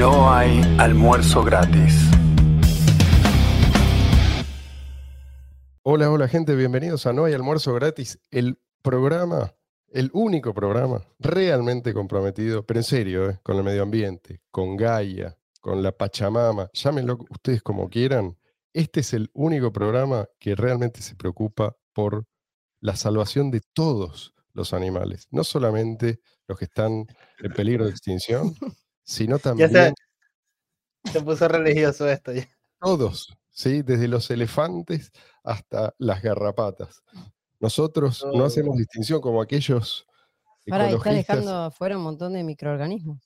no hay almuerzo gratis. Hola, hola gente, bienvenidos a No hay almuerzo gratis, el programa, el único programa realmente comprometido, pero en serio, eh, con el medio ambiente, con Gaia, con la Pachamama, llámenlo ustedes como quieran. Este es el único programa que realmente se preocupa por la salvación de todos los animales, no solamente los que están en peligro de extinción, sino Ya también se, se puso religioso esto. ya. todos, ¿sí? desde los elefantes hasta las garrapatas. Nosotros no Oh. hacemos distinción como aquellos Ahora está dejando afuera un montón de microorganismos.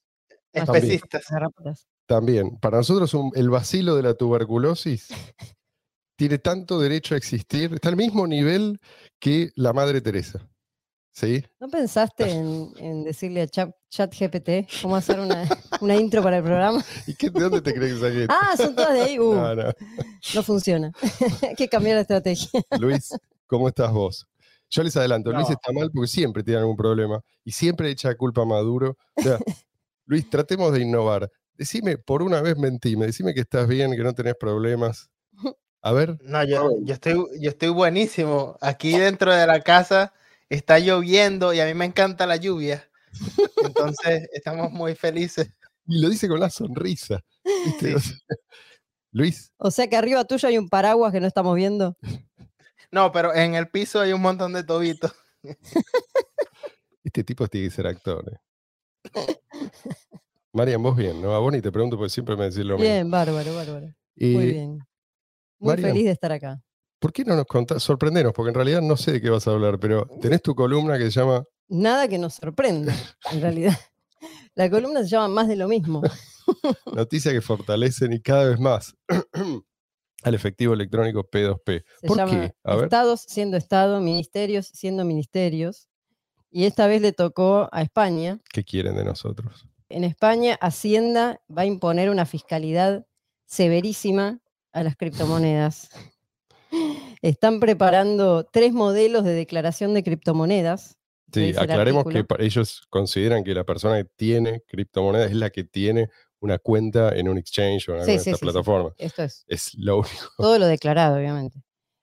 También. Especistas. garrapatas. también. Para nosotros un- el vacilo de la tuberculosis tiene tanto derecho a existir, está al mismo nivel que la Madre Teresa. ¿Sí? ¿No pensaste en, en decirle a Chat, GPT cómo hacer una, una intro para el programa? ¿Y qué, de dónde te crees que saqué? Ah, son todas de ahí. Uh, No, no. no funciona. Hay que cambiar la estrategia. Luis, ¿cómo estás vos? Yo les adelanto, Luis está mal porque siempre tiene algún problema y siempre echa culpa a Maduro. O sea, Luis, tratemos de innovar. Decime, por una vez mentime, decime que estás bien, que no tenés problemas. A ver, No, yo, yo, estoy, yo estoy buenísimo. Aquí dentro de la casa está lloviendo y a mí me encanta la lluvia. Entonces estamos muy felices. y lo dice con la sonrisa. ¿viste? O sea, Luis, O sea que arriba tuyo hay un paraguas que no estamos viendo. No, pero en el piso hay un montón de tobitos. este tipo tiene que ser actor. ¿eh? Marian, vos bien, ¿no? A vos ni te pregunto porque siempre me decís lo mismo. Bien, bárbaro, bárbaro. Eh, Muy bien. Muy Marian. feliz de estar acá. ¿Por qué no nos contás? Sorprendenos, porque en realidad no sé de qué vas a hablar, pero tenés tu columna que se llama Nada que nos sorprenda, en realidad. La columna se llama Más de lo mismo. Noticias que fortalecen y cada vez más al efectivo electrónico P2P. Se ¿Por llama qué? A ver. Estados siendo Estado, ministerios siendo ministerios. Y esta vez le tocó a España. ¿Qué quieren de nosotros? En España, Hacienda va a imponer una fiscalidad severísima a las criptomonedas. Están preparando tres modelos de declaración de criptomonedas. Sí, aclaremos que ellos consideran que la persona que tiene criptomonedas es la que tiene una cuenta en un exchange o en alguna Sí, de sí, plataformas. Esto es Es lo único todo lo declarado, obviamente.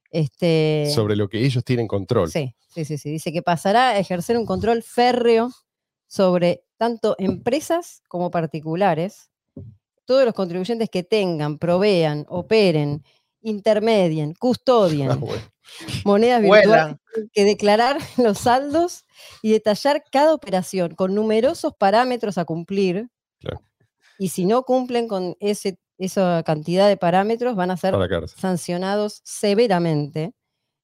Este, sobre lo que ellos tienen control. Sí, sí, sí, sí. Dice que pasará a ejercer un control férreo sobre tanto empresas como particulares. Todos los contribuyentes que tengan, provean, operen, intermedien, Ah, custodien bueno. monedas virtuales, Vuelan. que declarar los saldos y detallar cada operación con numerosos parámetros a cumplir. Claro. Y si no cumplen con ese, esa cantidad de parámetros, van a ser sancionados severamente,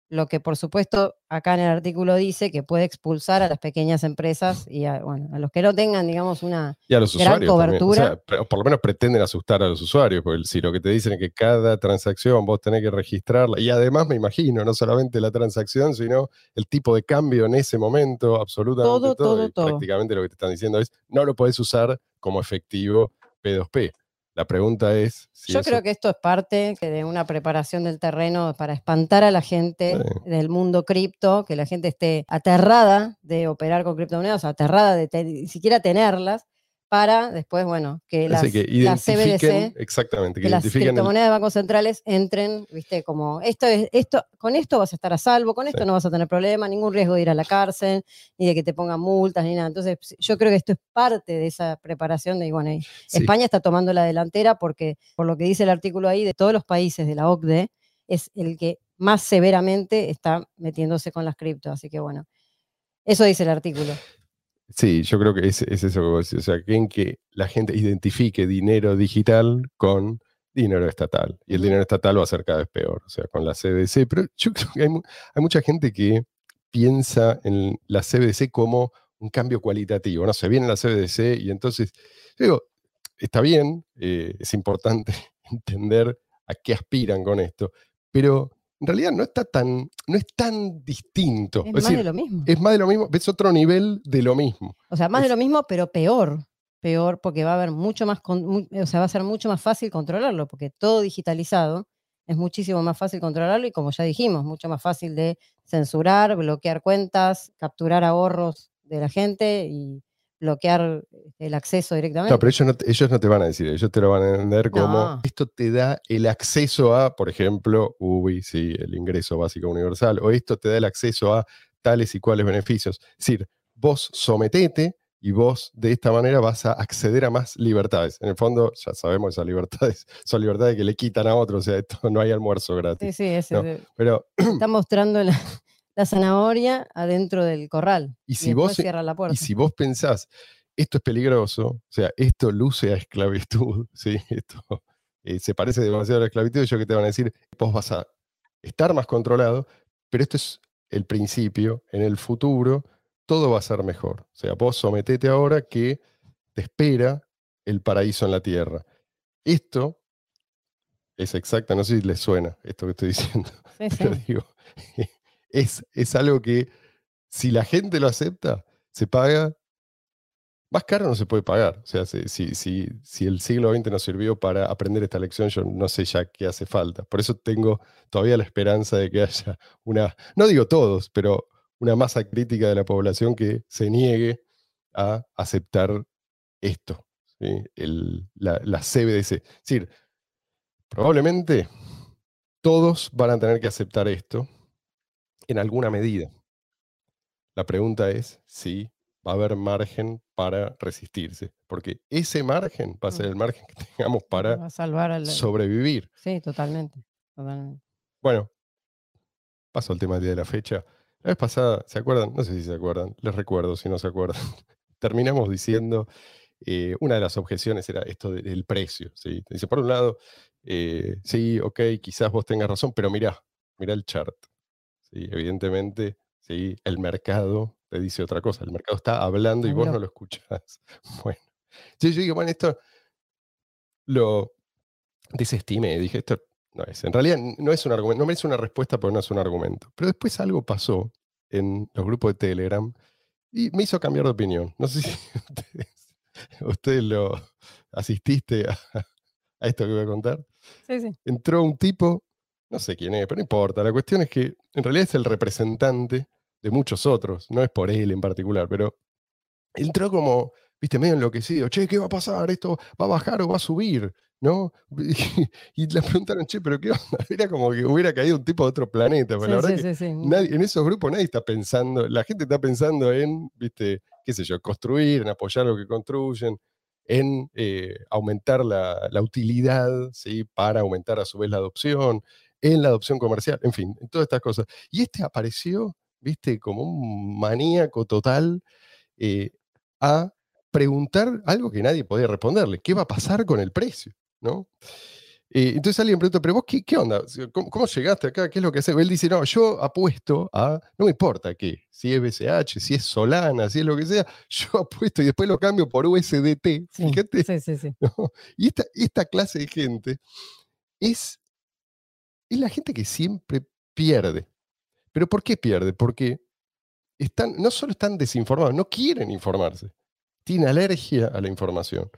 lo que por supuesto acá en el artículo dice que puede expulsar a las pequeñas empresas y a, bueno, a los que no tengan, digamos, una... Y a los gran usuarios también. O sea, cobertura. por lo menos pretenden asustar a los usuarios, porque si lo que te dicen es que cada transacción vos tenés que registrarla, y además me imagino, no solamente la transacción, sino el tipo de cambio en ese momento, absolutamente Todo, todo. todo, todo. Prácticamente lo que te están diciendo es, no lo podés usar como efectivo P2P. La pregunta es si Yo eso- creo que esto es parte de una preparación del terreno para espantar a la gente Sí. del mundo cripto, que la gente esté aterrada de operar con criptomonedas, aterrada de ni siquiera tenerlas, para después, bueno, que las, que las CBDC exactamente, que, que las el- criptomonedas de bancos centrales entren, viste, como esto es, esto, con esto vas a estar a salvo, con esto Sí. no vas a tener problema, ningún riesgo de ir a la cárcel, ni de que te pongan multas, ni nada. Entonces, yo creo que esto es parte de esa preparación de, y bueno, sí, España está tomando la delantera porque, por lo que dice el artículo ahí, de todos los países de la OCDE, es el que más severamente está metiéndose con las criptos. Así que bueno, eso dice el artículo. Sí, yo creo que es, es eso que vos decís. O sea, que en que la gente identifique dinero digital con dinero estatal. Y el dinero estatal va a ser cada vez peor, o sea, con la CBDC. Pero yo creo que hay, mu- hay mucha gente que piensa en la CBDC como un cambio cualitativo. No sé, viene la CBDC y entonces, yo digo, está bien, eh, es importante entender a qué aspiran con esto, pero en realidad no está tan, no es tan distinto. Es Es más decir, de lo mismo. es más de lo mismo, es otro nivel de lo mismo. O sea, más de lo mismo, pero peor. Peor porque va a haber mucho más, con- o sea, va a ser mucho más fácil controlarlo, porque todo digitalizado es muchísimo más fácil controlarlo y como ya dijimos, mucho más fácil de censurar, bloquear cuentas, capturar ahorros de la gente y bloquear el acceso directamente. No, pero ellos no, ellos no te van a decir, ellos te lo van a vender como No. esto te da el acceso a, por ejemplo, UBI, sí, el ingreso básico universal, o esto te da el acceso a tales y cuales beneficios. Es decir, vos sometete y vos de esta manera vas a acceder a más libertades. En el fondo, ya sabemos esas libertades, son libertades que le quitan a otros, o sea, esto no hay almuerzo Sí, gratis. sí, ese- No. Pero, está mostrando la, la zanahoria adentro del corral. Y si vos- cierra la puerta. y si vos pensás, esto es peligroso, o sea, esto luce a esclavitud, ¿sí? Esto eh, se parece demasiado a la esclavitud, ellos que te van a decir, vos vas a estar más controlado, pero esto es el principio, en el futuro todo va a ser mejor. O sea, vos sometete ahora que te espera el paraíso en la tierra. Esto es exacta, no sé si les suena esto que estoy diciendo, Sí, pero sí. digo, es, es algo que si la gente lo acepta, se paga. Más caro no se puede pagar. O sea, si, si, si, el siglo XX nos sirvió para aprender esta lección, yo no sé ya qué hace falta. Por eso tengo todavía la esperanza de que haya una, no digo todos, pero una masa crítica de la población que se niegue a aceptar esto. El- la, la CBDC. Es decir, probablemente todos van a tener que aceptar esto en alguna medida. La pregunta es si va a haber margen para resistirse, porque ese margen va a ser el margen que tengamos para a salvar al. sobrevivir. Sí, totalmente. totalmente. Bueno, paso al tema del día de la fecha. La vez pasada, ¿se acuerdan? No sé si se acuerdan, les recuerdo si no se acuerdan. Terminamos diciendo, eh, una de las objeciones era esto de- del precio. ¿sí? Dice, por un lado, eh, sí, ok, quizás vos tengas razón, pero mirá, mirá el chart. ¿Sí? Evidentemente, ¿sí? el mercado te dice otra cosa. El mercado está hablando y vos no lo escuchás. Bueno, sí, yo digo, bueno, esto lo desestimé. Dije, esto no es. En realidad no es un argumento, no merece una respuesta, pero no es un argumento. Pero después algo pasó en los grupos de Telegram y me hizo cambiar de opinión. No sé si ustedes, ustedes lo asististe a, a esto que voy a contar. Sí, sí. Entró un tipo, no sé quién es, pero no importa. La cuestión es que en realidad es el representante de muchos otros, no es por él en particular, pero entró como, viste, medio enloquecido. Che, ¿qué va a pasar? ¿Esto va a bajar o va a subir? ¿No? Y, le preguntaron, che, ¿pero qué onda? Era como que hubiera caído un tipo de otro planeta. Pero Sí, la verdad sí, que sí, sí. nadie- en esos grupos nadie está pensando, la gente está pensando en, viste, qué sé yo, construir, en apoyar lo que construyen, en eh, aumentar la, la utilidad, ¿sí? Para aumentar a su vez la adopción, en la adopción comercial, en fin, en todas estas cosas. Y este apareció, viste, como un maníaco total eh, a preguntar algo que nadie podía responderle. ¿Qué va a pasar con el precio? ¿No? Eh, entonces alguien pregunta, pero vos qué, qué onda? ¿Cómo, cómo llegaste acá? ¿Qué es lo que haces? Él dice, no, yo apuesto a, no me importa qué, si es BCH, si es Solana, si es lo que sea, yo apuesto y después lo cambio por USDT. Sí, Fíjate, sí, sí, sí. ¿no? Y esta, esta clase de gente es, es la gente que siempre pierde. ¿Pero por qué pierde? Porque están, no solo están desinformados, no quieren informarse. Tienen alergia a la información.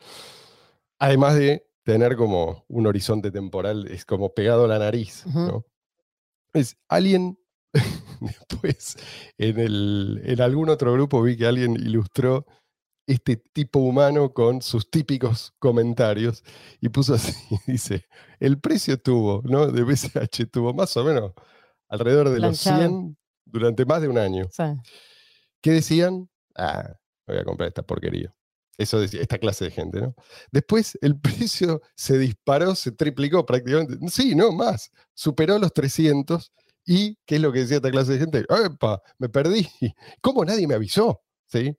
Además de tener como un horizonte temporal, es como pegado a la nariz. Es alguien, después, en, el, en algún otro grupo vi que alguien ilustró este tipo humano con sus típicos comentarios y puso así, dice, el precio tuvo, ¿no? De BCH tuvo más o menos alrededor de los Planchado. 100 durante más de un año. ¿Qué decían? Ah, voy a comprar esta porquería. Eso decía esta clase de gente, ¿no? Después el precio se disparó, se triplicó prácticamente. Sí, no, más. Superó los 300. ¿Y qué es lo que decía esta clase de gente? ¡Epa! Me perdí. ¿Cómo nadie me avisó? ¿Sí?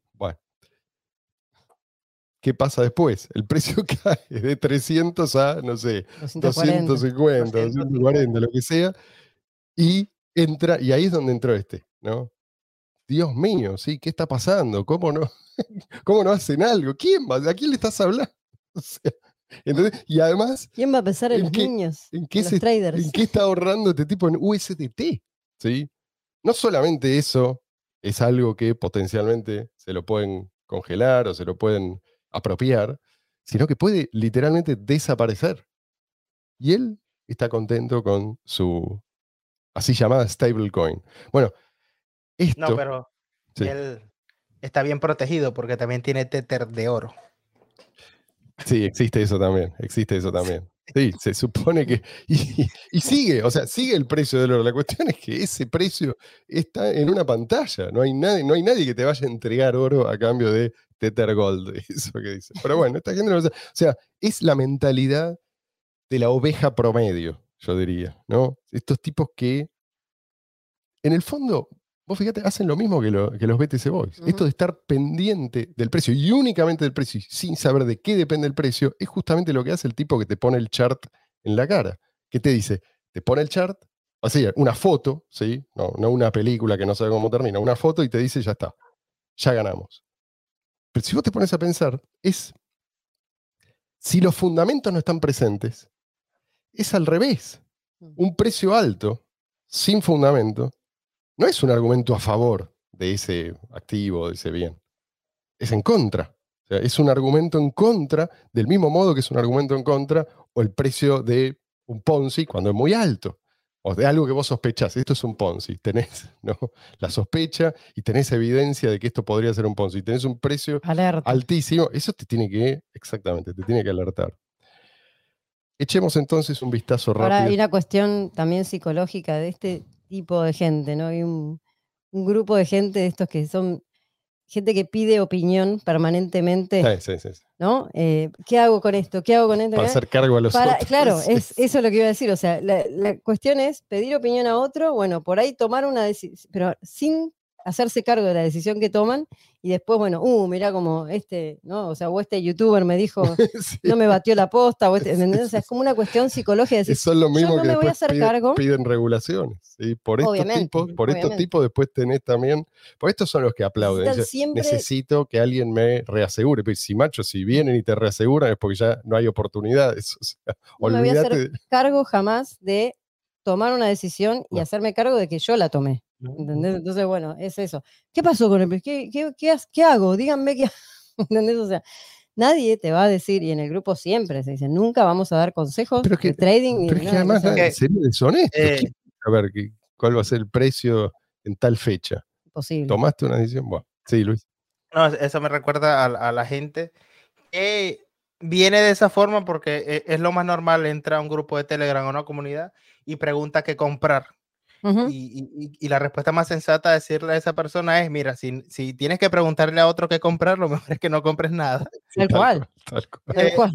¿Qué pasa después? El precio cae de 300 a, no sé, 240. 250, 240, lo que sea, y entra, y ahí es donde entró este, ¿no? Dios mío, sí, ¿qué está pasando? ¿Cómo no, cómo no hacen algo? ¿Quién va? ¿A quién le estás hablando? O sea, ¿entendés? Y además, ¿Quién va a pensar en ¿En los qué- niños? ¿en qué, en los se- traders. ¿en qué está ahorrando este tipo en USDT? ¿Sí? No solamente eso es algo que potencialmente se lo pueden congelar o se lo pueden apropiar, sino que puede literalmente desaparecer. Y él está contento con su así llamada stablecoin. Bueno, esto... No, pero Sí. él, está bien protegido porque también tiene tether de oro. Sí, existe eso también, existe eso también. Sí, se supone que. Y, y sigue, o sea, sigue el precio del oro. La cuestión es que ese precio está en una pantalla. No hay nadie, no hay nadie que te vaya a entregar oro a cambio de Tether Gold. Eso que dice. Pero bueno, esta gente no lo sabe. O sea, es la mentalidad de la oveja promedio, yo diría, ¿no? Estos tipos que, en el fondo, vos fíjate, hacen lo mismo que, lo- que los BTC Boys. Esto de estar pendiente del precio y únicamente del precio y sin saber de qué depende el precio, es justamente lo que hace el tipo que te pone el chart en la cara. Que te dice, te pone el chart, o sea, una foto, ¿sí? No, no una película que no sabe cómo termina, una foto y te dice, ya está, ya ganamos. Pero si vos te pones a pensar, es, si los fundamentos no están presentes, es al revés. Mm. Un precio alto, sin fundamento, no es un argumento a favor de ese activo, de ese bien. Es en contra. O sea, es un argumento en contra, del mismo modo que es un argumento en contra, o el precio de un Ponzi cuando es muy alto. O de algo que vos sospechás. Esto es un Ponzi. Tenés ¿no? la sospecha y tenés evidencia de que esto podría ser un Ponzi. Tenés un precio Alerta. altísimo. Eso te tiene que, exactamente, te tiene que alertar. Echemos entonces un vistazo Ahora hay rápido. una cuestión también psicológica de este tipo de gente, ¿no? Hay un, un grupo de gente de estos que son gente que pide opinión permanentemente, sí, sí, sí. ¿No? Eh, ¿Qué hago con esto? ¿Qué hago con esto? Para hacer cargo a los Para- otros. claro, es, eso es lo que iba a decir. O sea, la, la cuestión es pedir opinión a otro, bueno, por ahí tomar una decisión, pero sin hacerse cargo de la decisión que toman y después, bueno, uh, mirá como este, ¿no? O sea, o este youtuber me dijo, Sí. no me batió la posta, o este, ¿entendés? O sea, es como una cuestión psicológica de decir, Eso es lo mismo no que me voy a hacer piden, cargo. piden regulaciones. ¿sí? Por estos Obviamente, tipos, por estos tipos después tenés también, por estos son los que aplauden. Necesitan dicen, siempre- Necesito que alguien me reasegure. Pero si macho, si vienen y te reaseguran es porque ya no hay oportunidades. O sea, no me voy a hacer cargo jamás de tomar una decisión y No. hacerme cargo de que yo la tomé. ¿Entendés? Entonces, bueno, es eso. ¿Qué pasó con el precio? ¿Qué, qué, qué, qué hago? Díganme qué. ¿Entendés? O sea, nadie te va a decir, y en el grupo siempre se dice, nunca vamos a dar consejos Pero es que- de trading ni Pero es que además que- sería deshonesto. Eh, ¿Quién va a ver qué- cuál va a ser el precio en tal fecha. imposible. ¿Tomaste una decisión? Bueno, sí, Luis. No, eso me recuerda a, a la gente que viene de esa forma porque e- es lo más normal, entra a un grupo de Telegram o una comunidad y pregunta qué comprar. Ujú. Y, y- y- y la respuesta más sensata a decirle a esa persona es, mira, si, si tienes que preguntarle a otro qué comprar, lo mejor es que no compres nada. Sí, Tal cual. tal cual. Tal eh, cual.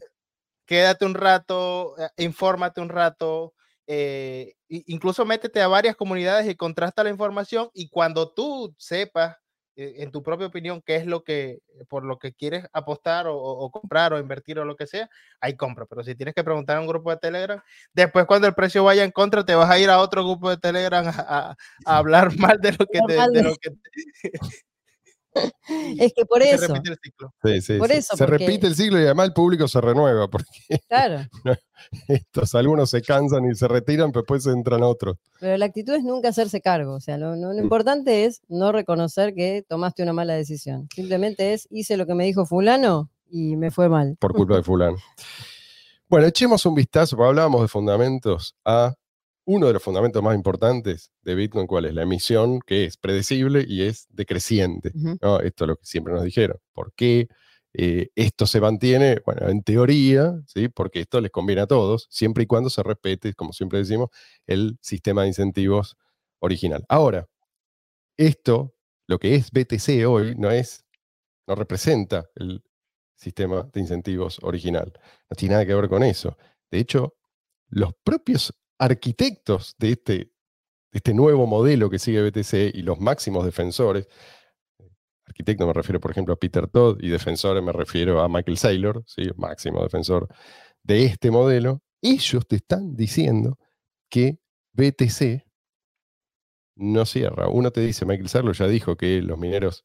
Quédate un rato, eh, infórmate un rato, eh, incluso métete a varias comunidades y contrasta la información y cuando tú sepas en tu propia opinión qué es lo que por lo que quieres apostar o, comprar o invertir o lo que sea, ahí compra. Pero si tienes que preguntar a un grupo de Telegram, después cuando el precio vaya en contra, te vas a ir a otro grupo de Telegram a, hablar mal de lo que te, de lo que te- Es que por y se eso, repite el ciclo. Sí, sí, Por sí. eso, Se porque- repite el ciclo y además el público se renueva, porque claro. estos algunos se cansan y se retiran, pero después entran otros. Pero la actitud es nunca hacerse cargo. O sea, lo, lo- lo Mm. importante es no reconocer que tomaste una mala decisión. Simplemente es hice lo que me dijo fulano y me fue mal. por culpa de fulano. Bueno, echemos un vistazo, porque hablábamos de fundamentos, a uno de los fundamentos más importantes de Bitcoin, ¿cuál es? La emisión, que es predecible y es decreciente. Esto es lo que siempre nos dijeron. ¿Por qué eh, esto se mantiene? Bueno, en teoría, ¿sí? porque esto les conviene a todos, siempre y cuando se respete, como siempre decimos, el sistema de incentivos original. Ahora, esto, lo que es BTC hoy, no es, no representa el sistema de incentivos original. No tiene nada que ver con eso. De hecho, los propios arquitectos de este, este nuevo modelo que sigue BTC y los máximos defensores, arquitecto me refiero, por ejemplo, a Peter Todd y defensores me refiero a Michael Saylor, ¿sí? máximo defensor de este modelo, ellos te están diciendo que BTC no cierra. Uno te dice, Michael Saylor ya dijo que los mineros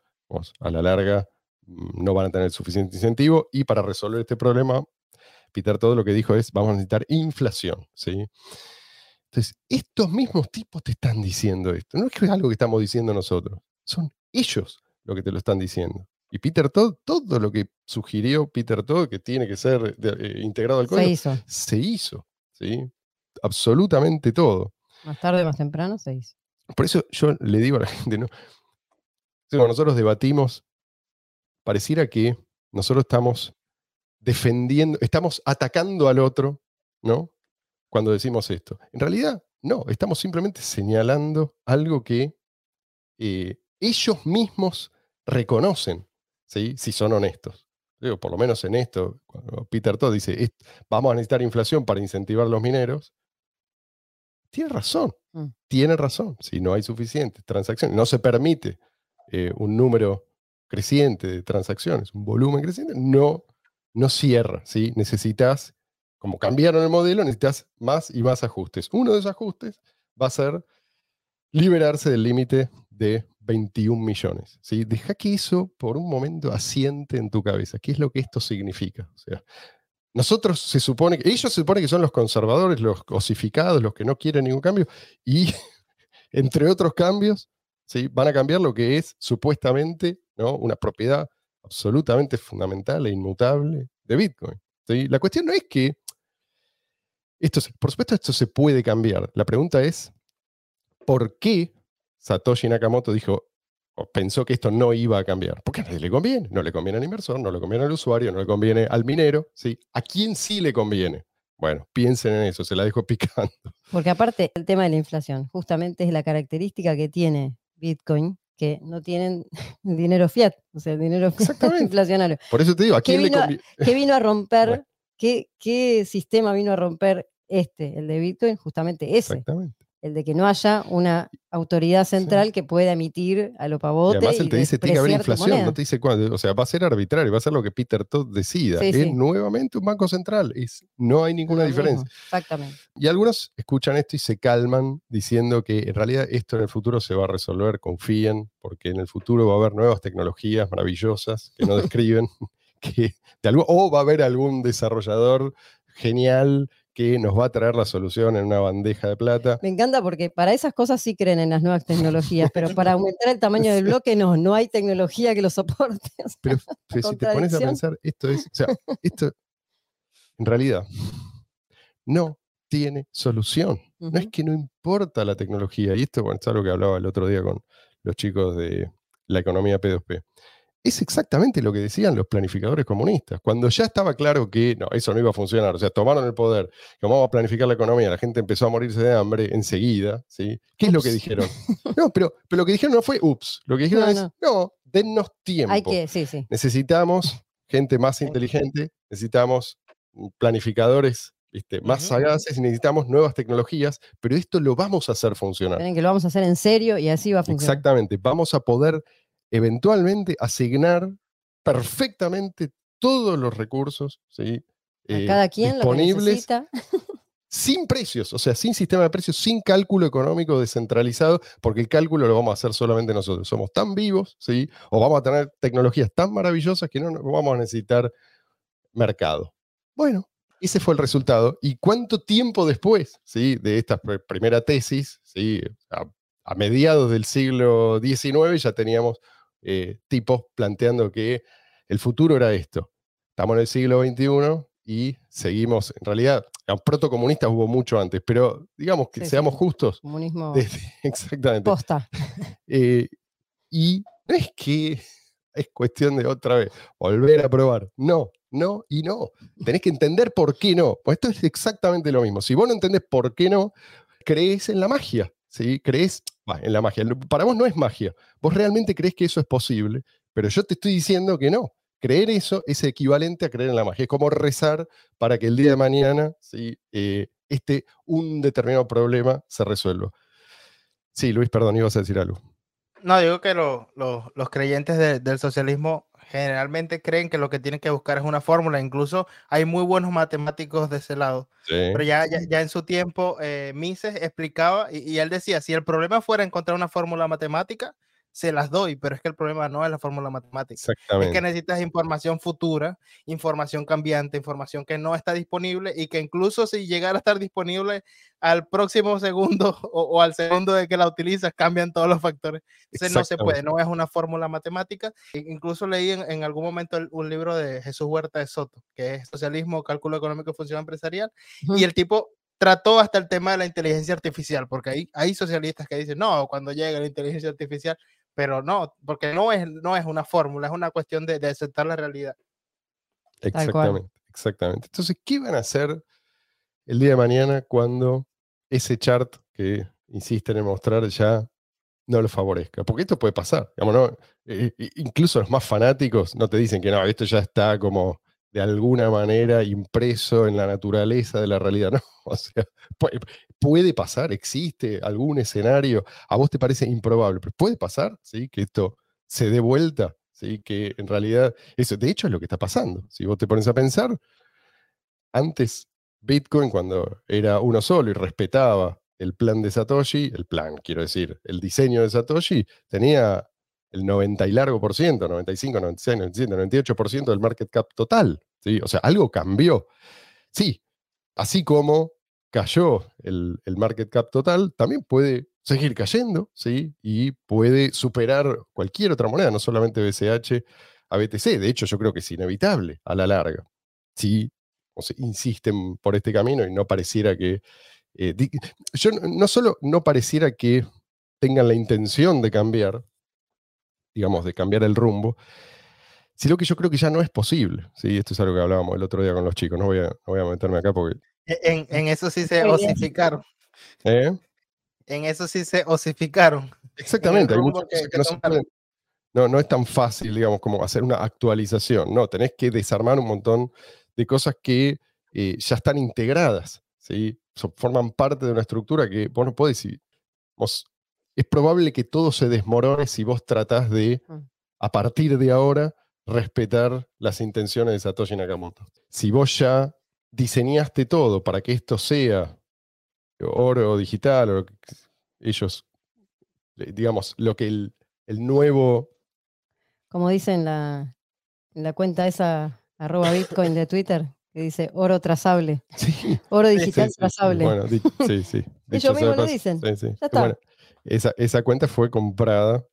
a la larga mm, no van a tener suficiente incentivo y para resolver este problema, Peter Todd lo que dijo es, vamos a necesitar inflación. ¿sí? Entonces, estos mismos tipos te están diciendo esto. No es que es algo que estamos diciendo nosotros, son ellos lo que te lo están diciendo. Y Peter Todd, todo lo que sugirió Peter Todd, que tiene que ser de- eh, integrado al Se código, hizo. se hizo. ¿sí? Absolutamente todo. Más tarde, más temprano, se hizo. Por eso yo le digo a la gente, ¿no? Cuando nosotros debatimos pareciera que nosotros estamos defendiendo, estamos atacando al otro, ¿no? Cuando decimos esto. En realidad, no, estamos simplemente señalando algo que eh, ellos mismos reconocen, ¿sí? si son honestos. Digo, por lo menos en esto, cuando Peter Todd dice, vamos a necesitar inflación para incentivar los mineros, tiene razón, mm. tiene razón. Si no hay suficientes transacciones, no se permite eh, un número creciente de transacciones, un volumen creciente, no, no cierra. ¿sí? Necesitas, como cambiaron el modelo, necesitas más y más ajustes. Uno de esos ajustes va a ser liberarse del límite de 21 millones. ¿sí? Deja que eso por un momento asiente en tu cabeza. ¿Qué es lo que esto significa? O sea, nosotros se supone que, ellos se supone que son los conservadores, los cosificados, los que no quieren ningún cambio, y entre otros cambios, ¿sí? van a cambiar lo que es supuestamente ¿no? una propiedad absolutamente fundamental e inmutable de Bitcoin. ¿sí? La cuestión no es que, esto, por supuesto esto se puede cambiar, la pregunta es, ¿por qué Satoshi Nakamoto dijo, pensó que esto no iba a cambiar. Porque a nadie le conviene. No le conviene al inversor, no le conviene al usuario, no le conviene al minero. ¿sí? ¿A quién sí le conviene? Bueno, piensen en eso, se la dejo picando. Porque aparte, el tema de la inflación, justamente es la característica que tiene Bitcoin, que no tienen dinero fiat, o sea, dinero inflacionario. Por eso te digo, ¿a quién le conviene? ¿Qué vino a romper? ¿qué, ¿Qué sistema vino a romper este, el de Bitcoin? Justamente ese. Exactamente el de que no haya una autoridad central que pueda emitir a lo pavote. Y además él te dice, tiene que haber inflación, no te dice cuándo. O sea, va a ser arbitrario, va a ser lo que Peter Todd decida. es nuevamente un banco central, es, no hay ninguna diferencia. Exactamente. Y algunos escuchan esto y se calman diciendo que en realidad esto en el futuro se va a resolver, confíen, porque en el futuro va a haber nuevas tecnologías maravillosas que no describen, que de algo, o va a haber algún desarrollador genial que nos va a traer la solución en una bandeja de plata. Me encanta porque para esas cosas sí creen en las nuevas tecnologías, pero para aumentar el tamaño del bloque no, no hay tecnología que lo soporte. pero, si te pones a pensar, esto es, o sea, esto en realidad no tiene solución. No es que no importa la tecnología, y esto bueno, es algo que hablaba el otro día con los chicos de la economía P2P es exactamente lo que decían los planificadores comunistas. Cuando ya estaba claro que no, eso no iba a funcionar, o sea, tomaron el poder, vamos a planificar la economía, la gente empezó a morirse de hambre enseguida, ¿sí? ¿Qué es lo que dijeron? No, pero, pero lo que dijeron no fue ups, lo que dijeron es, no, dennos tiempo. Hay que, sí, sí. Necesitamos gente más inteligente, necesitamos planificadores más sagaces y necesitamos nuevas tecnologías, pero esto lo vamos a hacer funcionar. Tienen que lo vamos a hacer en serio y así va a funcionar. Exactamente, vamos a poder eventualmente asignar perfectamente todos los recursos ¿sí? a cada quien disponibles sin precios, o sea, sin sistema de precios, sin cálculo económico descentralizado, porque el cálculo lo vamos a hacer solamente nosotros. Somos tan vivos, ¿sí? o vamos a tener tecnologías tan maravillosas que no vamos a necesitar mercado. Bueno, ese fue el resultado. ¿Y cuánto tiempo después ¿sí? de esta primera tesis, ¿sí? a, a mediados del siglo XIX ya teníamos eh, tipos planteando que el futuro era esto. Estamos en el siglo XXI y seguimos, en realidad, protocomunistas hubo mucho antes, pero digamos que seamos justos. Comunismo. exactamente. Posta. Eh, y no es que es cuestión de otra vez volver a probar. No, no y no. Tenés que entender por qué no. Pues esto es exactamente lo mismo. Si vos no entendés por qué no, crees en la magia. ¿Sí? Crees en la magia. Para vos no es magia. Vos realmente crees que eso es posible, pero yo te estoy diciendo que no. Creer eso es equivalente a creer en la magia. Es como rezar para que el día de mañana ¿sí? Eh, este, un determinado problema se resuelva. Sí, Luis, perdón, ibas a decir algo. No, digo que los creyentes del socialismo generalmente creen que lo que tienen que buscar es una fórmula. Incluso hay muy buenos matemáticos de ese lado. Pero ya, ya, en su tiempo, eh, Mises explicaba y, y, él decía, si el problema fuera encontrar una fórmula matemática, se las doy, pero es que el problema no es la fórmula matemática. Es que necesitas información futura, información cambiante, información que no está disponible y que incluso si llegara a estar disponible al próximo segundo o, al segundo de que la utilizas, cambian todos los factores. Entonces no se puede, no es una fórmula matemática. Incluso leí en, algún momento un libro de Jesús Huerta de Soto, que es Socialismo, Cálculo Económico y Función Empresarial, y el tipo trató hasta el tema de la inteligencia artificial, porque hay, hay socialistas que dicen, no, cuando llegue la inteligencia artificial, pero no, porque no es, no es una fórmula, es una cuestión de, de aceptar la realidad. Exactamente, exactamente. Entonces, ¿qué van a hacer el día de mañana cuando ese chart que insisten en mostrar ya no lo favorezca? Porque esto puede pasar. Digamos, ¿no? Eh, eh, incluso los más fanáticos no te dicen que no, esto ya está como de alguna manera impreso en la naturaleza de la realidad. No, o sea, pu- puede pasar, existe algún escenario, a vos te parece improbable, pero puede pasar, ¿sí? Que esto se dé vuelta, ¿sí? Que en realidad, eso, de hecho es lo que está pasando. Si vos te pones a pensar, antes Bitcoin, cuando era uno solo y respetaba el plan de Satoshi, el plan, quiero decir, el diseño de Satoshi, tenía el 90 y largo por ciento, 95, 96, 97, 98% del market cap total. ¿sí? O sea, algo cambió. Sí, así como cayó el, el market cap total, también puede seguir cayendo, ¿sí? Y puede superar cualquier otra moneda, no solamente BCH a BTC. De hecho, yo creo que es inevitable a la larga. Si insisten por este camino y no pareciera que... eh, yo no solo no pareciera que tengan la intención de cambiar, digamos, de cambiar el rumbo, sino que yo creo que ya no es posible. ¿sí? Esto es algo que hablábamos el otro día con los chicos. No voy a, no voy a meterme acá porque... E- En, en eso sí se osificaron. ¿eh? En eso sí se osificaron. Exactamente, hay muchas cosas que que no se tomaron. pueden- No, no es tan fácil, digamos, como hacer una actualización. No, tenés que desarmar un montón de cosas que eh, ya están integradas, ¿sí? So- forman parte de una estructura que vos no podés decir. vos- es probable que todo se desmorone si vos tratás de, Mm. a partir de ahora, respetar las intenciones de Satoshi Nakamoto. Si vos ya diseñaste todo para que esto sea oro digital o ellos, digamos, lo que el, el nuevo Como dice en la, en la cuenta esa, arroba Bitcoin de Twitter, que dice oro trazable, Sí, oro digital sí, sí, trazable. Bueno, di- sí, sí. de mismos lo dicen. Ya está. Bueno, esa, esa cuenta fue comprada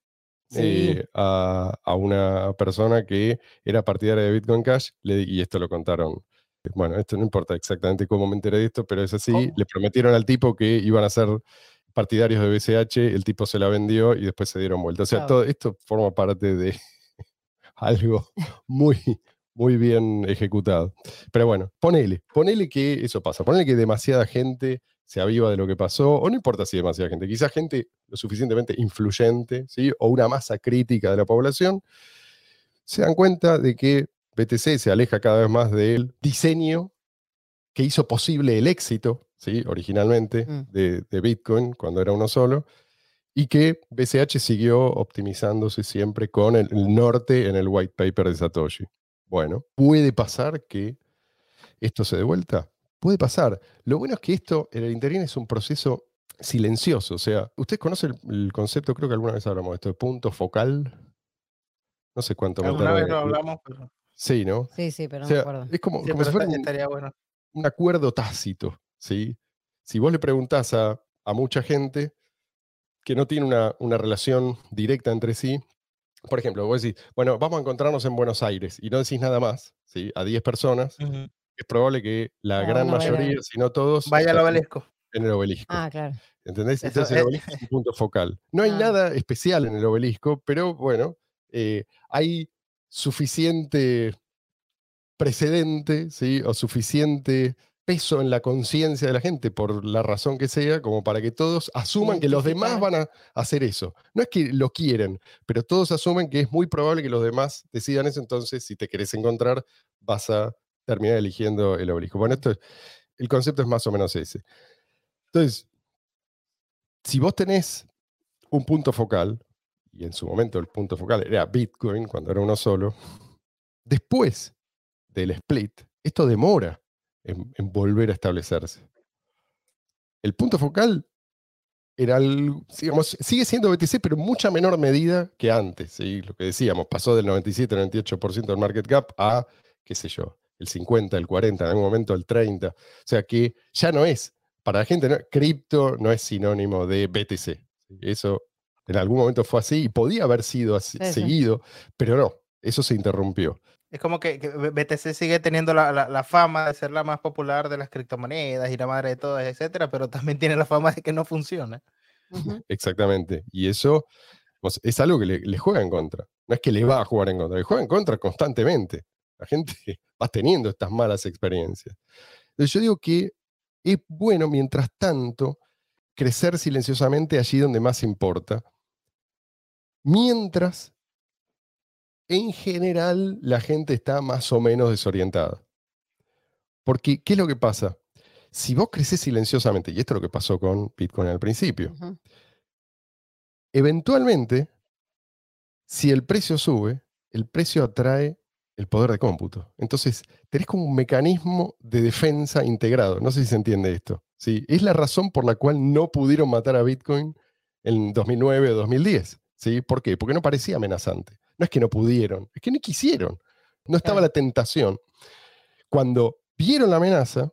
eh, a, a una persona que era partidaria de Bitcoin Cash le- y esto lo contaron. Bueno, esto no importa exactamente cómo me enteré de esto, pero es así. ¿Cómo? Le prometieron al tipo que iban a ser partidarios de BCH, el tipo se la vendió y después se dieron vuelta. O sea, Claro. todo esto forma parte de algo muy, muy bien ejecutado. Pero bueno, ponele, ponele que eso pasa, ponele que demasiada gente se aviva de lo que pasó, o no importa si demasiada gente, quizás gente lo suficientemente influyente, ¿sí? o una masa crítica de la población, se dan cuenta de que BTC se aleja cada vez más del diseño que hizo posible el éxito, ¿sí? originalmente, Mm. de, de Bitcoin, cuando era uno solo, y que BCH siguió optimizándose siempre con el, norte en el white paper de Satoshi. Bueno, puede pasar que esto se dé vuelta. Puede pasar. Lo bueno es que esto en el interín es un proceso silencioso. O sea, ¿ustedes conocen el, el concepto? Creo que alguna vez hablamos de esto, de punto focal. No sé cuánto Alguna vez lo hablamos, pero, Sí, ¿no? Sí, sí, pero O no me acuerdo. es como, sí, como si fuera un- estaría bueno. un acuerdo tácito, ¿sí? Si vos le preguntás a, a mucha gente que no tiene una, una relación directa entre sí, por ejemplo, vos decís, bueno, vamos a encontrarnos en Buenos Aires y no decís nada más, ¿sí? A 10 personas, es probable que la Ah, gran vaya- mayoría, si no todos, Vaya al obelisco. en el obelisco. Ah, claro. ¿Entendés? Eso Entonces el obelisco es un punto focal. No hay Ah. nada especial en el obelisco, pero bueno, eh, hay suficiente precedente, ¿sí? O suficiente peso en la conciencia de la gente, por la razón que sea, como para que todos asuman que los demás van a hacer eso. No es que lo quieren, pero todos asumen que es muy probable que los demás decidan eso, entonces si te querés encontrar, vas a terminar eligiendo el obelisco. Bueno, esto es- el concepto es más o menos ese. Entonces, si vos tenés un punto focal, y en su momento el punto focal era Bitcoin, cuando era uno solo, después del split, esto demora en, volver a establecerse. El punto focal era el- digamos, sigue siendo BTC, pero en mucha menor medida que antes. Lo que decíamos, pasó del 97-98% del market cap a, qué sé yo, el 50, el 40, en algún momento el 30. O sea que ya no es, para la gente, ¿no? cripto no es sinónimo de BTC. Eso en algún momento fue así y podía haber sido así, Sí, sí. seguido, pero no, eso se interrumpió. Es como que, que BTC sigue teniendo la, la- la fama de ser la más popular de las criptomonedas y la madre de todas, etcétera, pero también tiene la fama de que no funciona. Exactamente. Y eso es algo que le, le juega en contra. No es que le va a jugar en contra, le juega en contra constantemente. La gente va teniendo estas malas experiencias. Entonces yo digo que es bueno, mientras tanto, crecer silenciosamente allí donde más importa, mientras en general la gente está más o menos desorientada. Porque, ¿qué es lo que pasa? Si vos creces silenciosamente, y esto es lo que pasó con Bitcoin al principio, eventualmente, si el precio sube, el precio atrae el poder de cómputo. Entonces, tenés como un mecanismo de defensa integrado. No sé si se entiende esto. ¿sí? Es la razón por la cual no pudieron matar a Bitcoin en 2009 o 2010. ¿Sí? ¿Por qué? Porque no parecía amenazante. No es que no pudieron, es que no quisieron. No estaba la tentación. Cuando vieron la amenaza,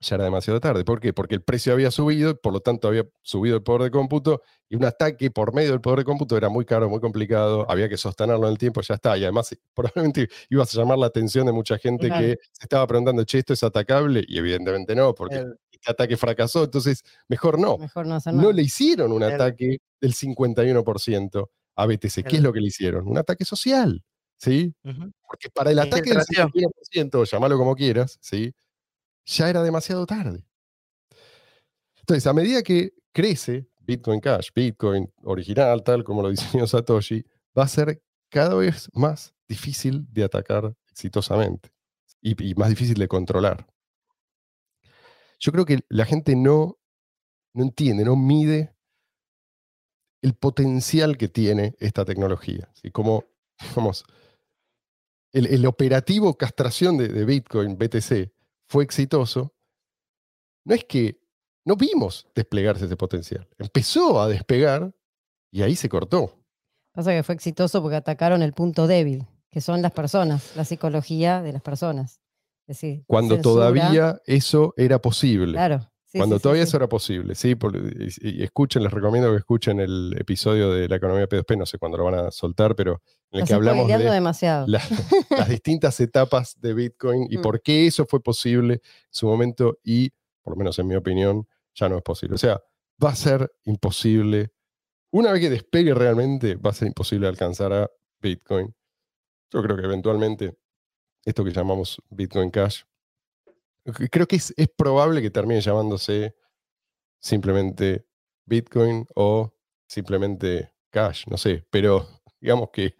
ya era demasiado tarde. ¿Por qué? Porque el precio había subido, y por lo tanto había subido el poder de cómputo, y un ataque por medio del poder de cómputo era muy caro, muy complicado, había que sostenerlo en el tiempo, ya está. Y además, probablemente ibas a llamar la atención de mucha gente Claro. que se estaba preguntando, che, ¿esto es atacable? Y evidentemente no, porque El- este ataque fracasó, entonces mejor no. Mejor no hacer No nada. le hicieron un ataque del 51% a BTC. ¿Qué es lo que le hicieron? Un ataque social, ¿sí? Porque para el ataque del Infiltración. 51%, llamalo como quieras, ¿sí? ya era demasiado tarde. Entonces, a medida que crece Bitcoin Cash, Bitcoin original, tal como lo diseñó Satoshi, va a ser cada vez más difícil de atacar exitosamente y, y más difícil de controlar. Yo creo que la gente no, no entiende, no mide el potencial que tiene esta tecnología. ¿sí? Como, digamos, el, el operativo castración de, de Bitcoin, BTC, fue exitoso, no es que no vimos desplegarse ese potencial. Empezó a despegar y ahí se cortó. Pasa que fue exitoso porque atacaron el punto débil, que son las personas, la psicología de las personas. Decir, Cuando censura, todavía eso era posible. Claro. sí, Cuando sí, todavía sí. eso era posible, sí, por- y, y escuchen, les recomiendo que escuchen el episodio de la economía P2P, no sé cuándo lo van a soltar, pero en el que hablamos de demasiado. la- las distintas etapas de Bitcoin y Mm. por qué eso fue posible en su momento y, por lo menos en mi opinión, ya no es posible. O sea, va a ser imposible, una vez que despegue realmente, va a ser imposible alcanzar a Bitcoin. Yo creo que eventualmente esto que llamamos Bitcoin Cash, creo que es, es probable que termine llamándose simplemente Bitcoin o simplemente Cash, no sé, pero digamos que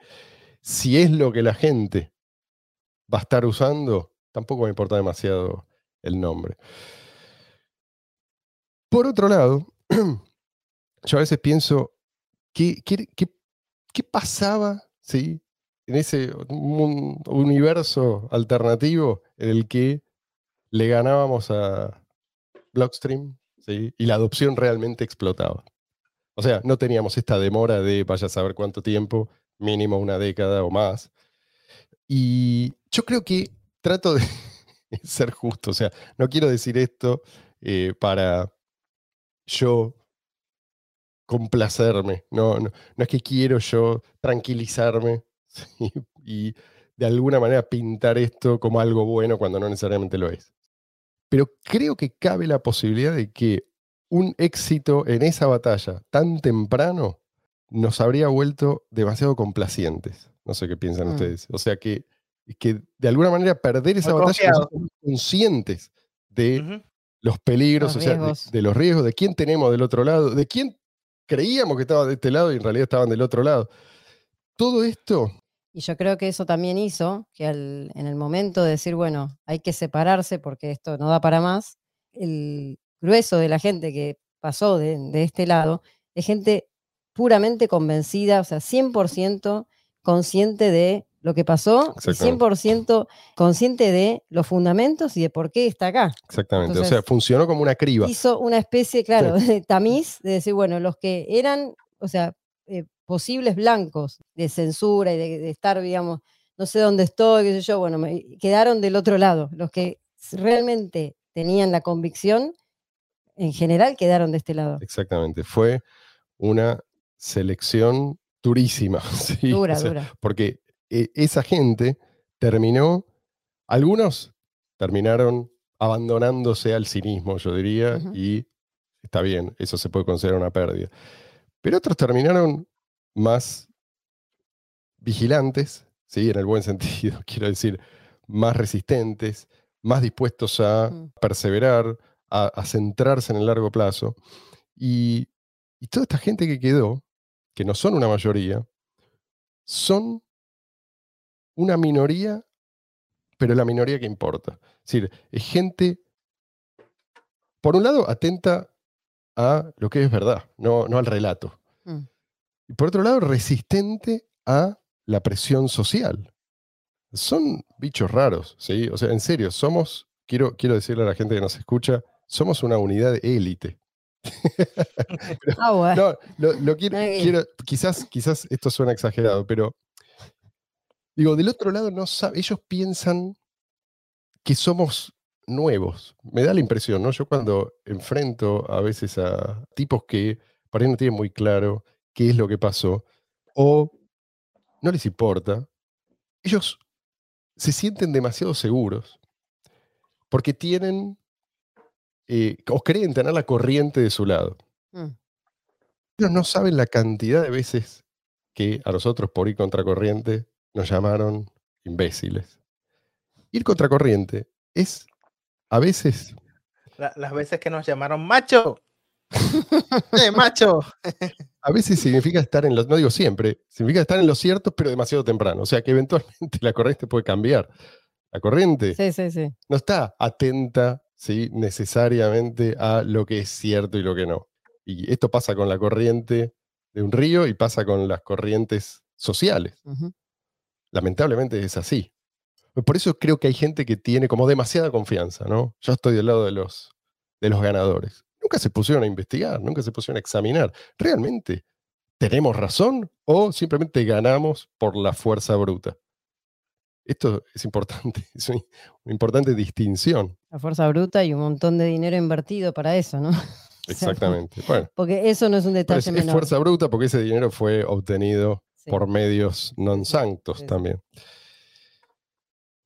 si es lo que la gente va a estar usando, tampoco me importa demasiado el nombre. Por otro lado, yo a veces pienso, ¿qué, qué, qué- qué pasaba ¿sí? En ese un- universo alternativo en el que le ganábamos a Blockstream ¿sí? y la adopción realmente explotaba? O sea, no teníamos esta demora de vaya a saber cuánto tiempo, mínimo una década o más. Y yo creo que trato de ser justo, o sea, no quiero decir esto eh, para yo complacerme, no, no, no es que quiero yo tranquilizarme ¿sí? y de alguna manera pintar esto como algo bueno cuando no necesariamente lo es. Pero creo que cabe la posibilidad de que un éxito en esa batalla tan temprano nos habría vuelto demasiado complacientes. No sé qué piensan Mm. ustedes. O sea que, que de alguna manera perder esa Muy batalla conscientes de los peligros, Los o sea, de- de, los riesgos, de quién tenemos del otro lado, de quién creíamos que estaba de este lado y en realidad estaban del otro lado. Todo esto, Y yo creo que eso también hizo que al- en el momento de decir, bueno, hay que separarse porque esto no da para más, el grueso de la gente que pasó de, de este lado es gente puramente convencida, o sea, 100% consciente de lo que pasó y Exactamente. 100% consciente de los fundamentos y de por qué está acá. exactamente, o sea, funcionó como una criba. hizo una especie, claro, de tamiz, de decir, bueno, los que eran, o sea, eh, posibles blancos de censura y de, de estar, digamos, no sé dónde estoy, qué sé yo, bueno, me- quedaron del otro lado. Los que realmente tenían la convicción, en general quedaron de este lado. Exactamente, fue una selección durísima. ¿sí? O Dura, sea, dura. Porque eh, esa gente terminó, algunos terminaron abandonándose al cinismo, yo diría, y está bien, eso se puede considerar una pérdida. Pero otros terminaron más vigilantes, ¿sí? en el buen sentido, quiero decir, más resistentes, más dispuestos a perseverar, a, a centrarse en el largo plazo. Y, y toda esta gente que quedó, que no son una mayoría, son una minoría, pero la minoría que importa. Es decir, es gente, por un lado, atenta a lo que es verdad, no, no al relato. Y por otro lado, resistente a la presión social. Son bichos raros, ¿sí? O sea, en serio, somos, quiero, quiero decirle a la gente que nos escucha, somos una unidad de élite. Ah, bueno. No, lo, lo quiero, quiero- quizás, quizás esto suena exagerado, pero digo, del otro lado no sabe, ellos piensan que somos nuevos. Me da la impresión, ¿no? Yo cuando enfrento a veces a tipos que por ahí no tienen muy claro qué es lo que pasó, o no les importa, ellos se sienten demasiado seguros porque tienen eh, o creen tener la corriente de su lado. Mm. Ellos no saben la cantidad de veces que a nosotros por ir contracorriente nos llamaron imbéciles. Ir contracorriente es a veces, La- las veces que nos llamaron macho. ¡Eh, macho! a veces significa estar en los, no digo siempre, significa estar en lo cierto, pero demasiado temprano. O sea que eventualmente la corriente puede cambiar. La corriente Sí, sí, sí. no está atenta ¿sí? necesariamente a lo que es cierto y lo que no. Y esto pasa con la corriente de un río y pasa con las corrientes sociales. Lamentablemente es así. Por eso creo que hay gente que tiene como demasiada confianza, ¿no? Yo estoy del lado de los, de los ganadores. Nunca se pusieron a investigar, nunca se pusieron a examinar. ¿Realmente tenemos razón o simplemente ganamos por la fuerza bruta? Esto es importante, es una, importante distinción. La fuerza bruta y un montón de dinero invertido para eso, ¿no? Exactamente. Bueno, Porque eso no es un detalle es, es menor. fuerza bruta porque ese dinero fue obtenido Sí. por medios non sanctos sí, sí. también.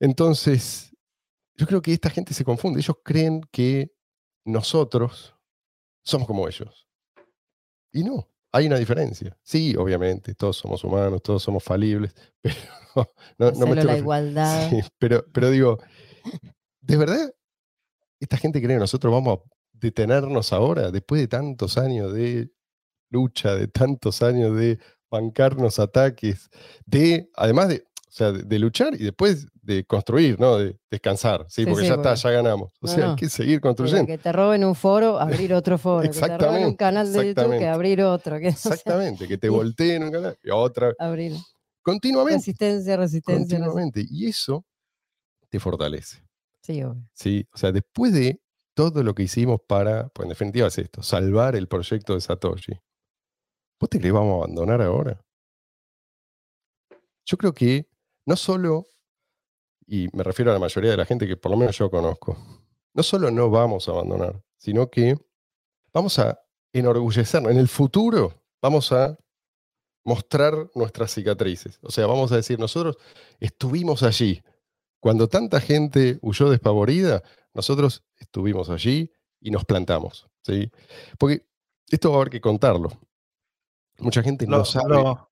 Entonces, yo creo que esta gente se confunde. Ellos creen que nosotros somos como ellos. Y no, hay una diferencia. Sí, obviamente, todos somos humanos, todos somos falibles, pero no, no me la igualdad. Sí, pero, pero digo, ¿de verdad esta gente cree que nosotros vamos a detenernos ahora, después de tantos años de lucha, de tantos años de bancarnos ataques, de, además de, o sea, de, de luchar y después de construir, ¿no? De descansar, ¿sí? Sí, porque sí, ya está, ya ganamos. O No, sea, hay que seguir Pero construyendo. que te roben un foro, abrir otro foro. Que te roben un Exactamente, canal de YouTube, que exactamente. abrir otro. Que, o sea, Exactamente, que te volteen un canal y otra, abrir. continuamente, Resistencia, resistencia. resistencia. continuamente. Y eso te fortalece. Sí, obvio. ¿sí? O sea, después de todo lo que hicimos para, pues en definitiva es esto, salvar el proyecto de Satoshi, ¿vos te crees vamos a abandonar ahora? Yo creo que no solo, y me refiero a la mayoría de la gente que por lo menos yo conozco, no solo no vamos a abandonar, sino que vamos a enorgullecernos. En el futuro vamos a mostrar nuestras cicatrices. O sea, vamos a decir, nosotros estuvimos allí. Cuando tanta gente huyó despavorida, nosotros estuvimos allí y nos plantamos. ¿sí? Porque esto va a haber que contarlo. Mucha gente no sabe. lo-